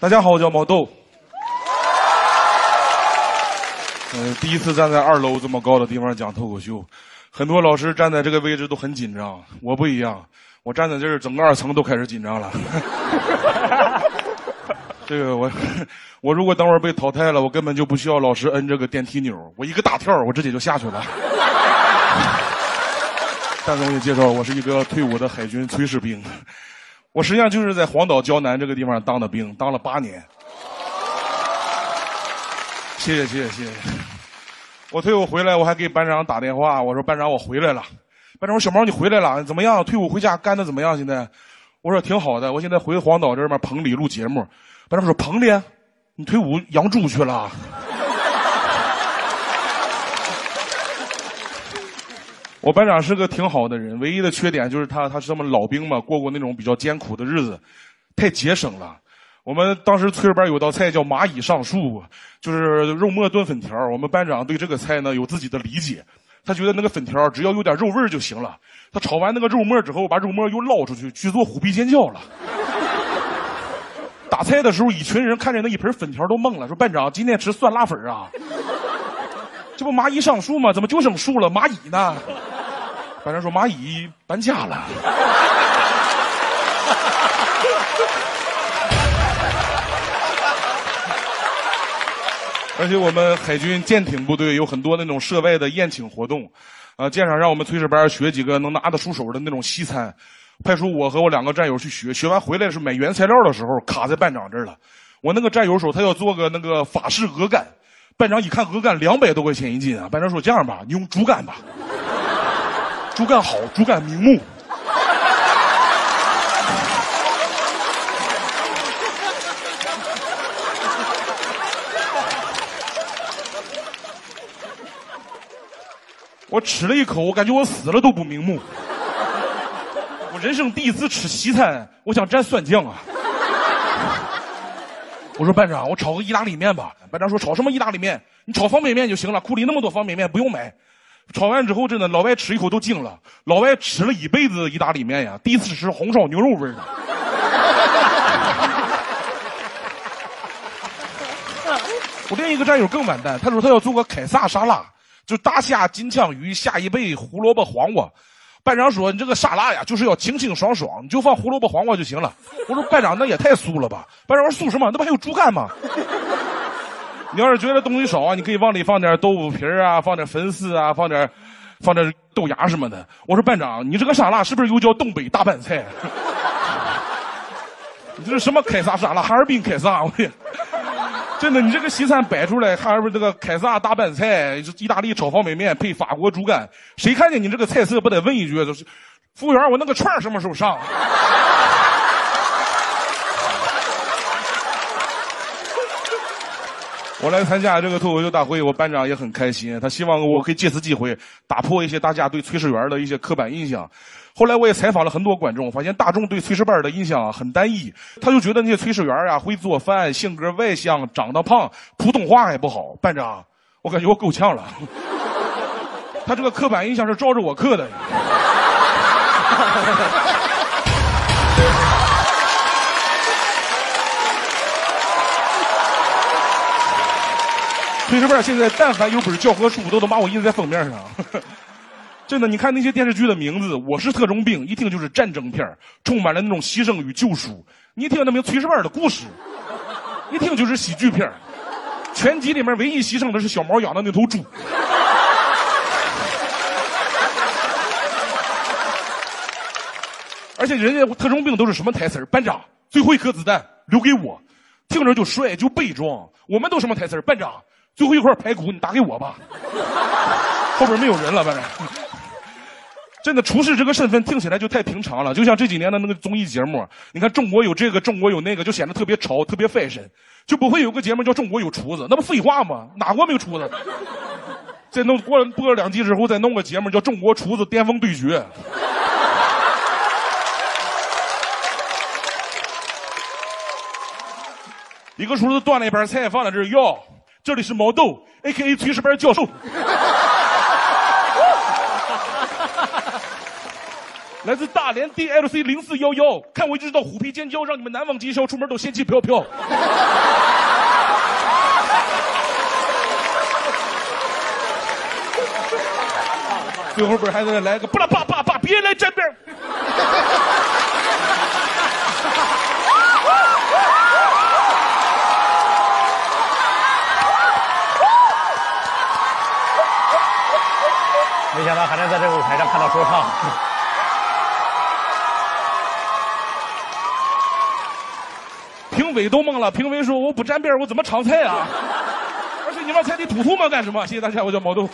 大家好，我叫毛豆。嗯、第一次站在二楼这么高的地方讲脱口秀，很多老师站在这个位置都很紧张，我不一样，我站在这儿，整个二层都开始紧张了。这个我，我如果等会儿被淘汰了，我根本就不需要老师摁这个电梯钮，我一个大跳，我直接就下去了。大总也介绍，我是一个退伍的海军炊事兵，我实际上就是在黄岛胶南这个地方当的兵，当了八年。谢谢谢谢谢谢。我退伍回来，我还给班长打电话，我说班长我回来了。班长说小毛你回来了，怎么样？退伍回家干的怎么样？现在？我说挺好的，我现在回黄岛这边棚里录节目。班长说棚里，你退伍养猪去了？我班长是个挺好的人，唯一的缺点就是他他是他们老兵嘛，过过那种比较艰苦的日子，太节省了。我们当时炊事班有道菜叫蚂蚁上树，就是肉末炖粉条。我们班长对这个菜呢有自己的理解，他觉得那个粉条只要有点肉味就行了。他炒完那个肉末之后，把肉末又捞出去去做虎皮尖椒了。打菜的时候，一群人看见那一盆粉条都懵了，说：“班长，今天吃酸辣粉啊？这不蚂蚁上树吗？怎么就剩树了？蚂蚁呢？”班长说：“蚂蚁搬家了。”而且我们海军舰艇部队有很多那种涉外的宴请活动，啊，舰长让我们炊事班学几个能拿得出手的那种西餐，派出我和我两个战友去学，学完回来是买原材料的时候卡在班长这儿了。我那个战友说他要做个那个法式鹅肝，班长一看鹅肝两百多块钱一斤啊，班长说这样吧，你用猪肝吧，猪肝好，猪肝明目。我吃了一口，我感觉我死了都不瞑目。我人生第一次吃西餐，我想蘸酸酱啊。我说班长，我炒个意大利面吧。班长说炒什么意大利面？你炒方便面就行了，库里那么多方便面不用买。炒完之后，真的老外吃一口都惊了。老外吃了一辈子意大利面呀，第一次吃红烧牛肉味的。我另一个战友更完蛋，他说他要做个凯撒沙拉。就大虾、金枪鱼、下一辈胡萝卜、黄瓜。班长说：“你这个沙拉呀，就是要清清爽爽，你就放胡萝卜、黄瓜就行了。”我说：“班长，那也太素了吧？”班长说：“素什么？那不还有猪肝吗？你要是觉得东西少啊，你可以往里放点豆腐皮啊，放点粉丝啊，放点放点豆芽什么的。”我说：“班长，你这个沙拉是不是又叫东北大拌菜？你这是什么凯撒沙拉？哈尔滨凯撒？我天！”真的，你这个西餐摆出来，哈尔滨这个凯撒大拌菜，意大利炒方便面配法国猪肝，谁看见你这个菜色不得问一句？就是服务员，我那个串什么时候上？我来参加这个脱口秀大会，我班长也很开心，他希望我可以借此机会打破一些大家对炊事员的一些刻板印象。后来我也采访了很多观众，发现大众对炊事班的印象很单一，他就觉得那些炊事员啊会做饭，性格外向，长得胖，普通话还不好。班长，我感觉我够呛了，他这个刻板印象是照着我刻的。炊事班现在但凡有本教科书，都能把我印在封面上。真的，你看那些电视剧的名字，《我是特种兵》，一听就是战争片充满了那种牺牲与救赎。你一听那名炊事班的故事，一听就是喜剧片全集里面唯一牺牲的是小毛养的那头猪。而且人家特种兵都是什么台词班长，最后一颗子弹留给我，听着就帅就悲壮。我们都什么台词班长。最后一块排骨，你打给我吧。后边没有人了，反正。真的，厨师这个身份听起来就太平常了，就像这几年的那个综艺节目，你看中国有这个，中国有那个，就显得特别潮，特别 fashion，就不会有个节目叫中国有厨子，那不废话吗？哪国没有厨子？再弄过了播了两集之后，再弄个节目叫中国厨子巅峰对决。一个厨子端了一盘菜放在这儿，哟。这里是毛豆，A.K.A. 炊事班教授。来自大连 DLC 零四幺幺，看我一直到虎皮尖椒，让你们难忘今宵，出门都仙气飘飘。最后边还得来个不啦爸爸爸，别来沾边想到还能在这个舞台上看到说唱。评委都懵了，评委说我不沾边我怎么尝菜啊？而且你往菜里吐吐沫干什么？谢谢大家，我叫毛豆。